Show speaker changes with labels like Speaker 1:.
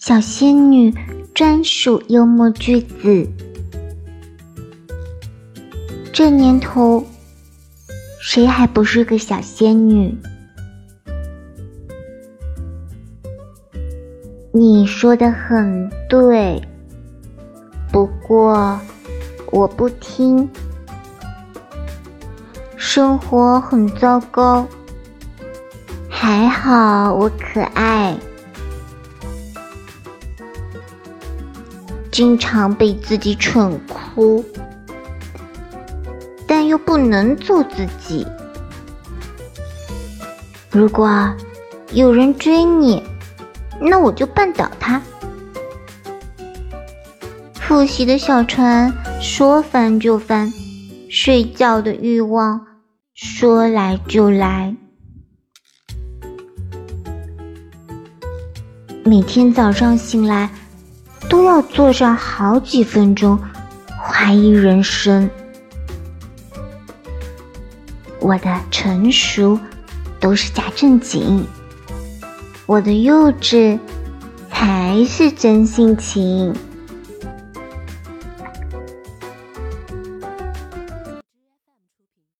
Speaker 1: 小仙女专属幽默句子。这年头，谁还不是个小仙女？你说的很对，不过我不听。生活很糟糕，还好我可爱，经常被自己蠢哭，但又不能做自己。如果有人追你，那我就绊倒他。复习的小船说翻就翻，睡觉的欲望。说来就来，每天早上醒来都要坐上好几分钟怀疑人生。我的成熟都是假正经，我的幼稚才是真性情。